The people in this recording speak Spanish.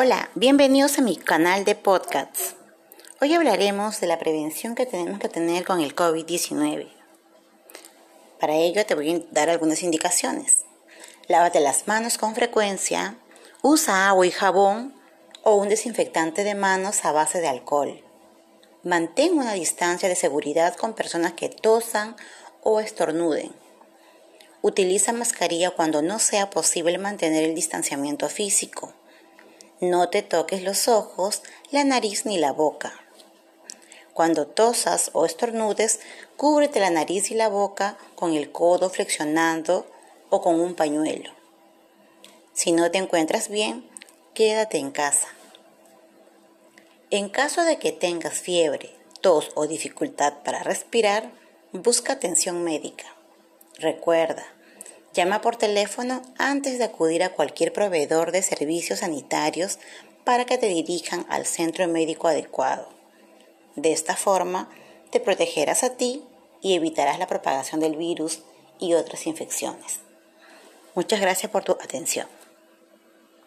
Hola, bienvenidos a mi canal de podcasts. Hoy hablaremos de la prevención que tenemos que tener con el COVID-19. Para ello te voy a dar algunas indicaciones. Lávate las manos con frecuencia, usa agua y jabón o un desinfectante de manos a base de alcohol. Mantén una distancia de seguridad con personas que tosan o estornuden. Utiliza mascarilla cuando no sea posible mantener el distanciamiento físico. No te toques los ojos, la nariz ni la boca. Cuando tosas o estornudes, cúbrete la nariz y la boca con el codo flexionando o con un pañuelo. Si no te encuentras bien, quédate en casa. En caso de que tengas fiebre, tos o dificultad para respirar, busca atención médica. Recuerda, llama por teléfono antes de acudir a cualquier proveedor de servicios sanitarios para que te dirijan al centro médico adecuado. De esta forma, te protegerás a ti y evitarás la propagación del virus y otras infecciones. Muchas gracias por tu atención.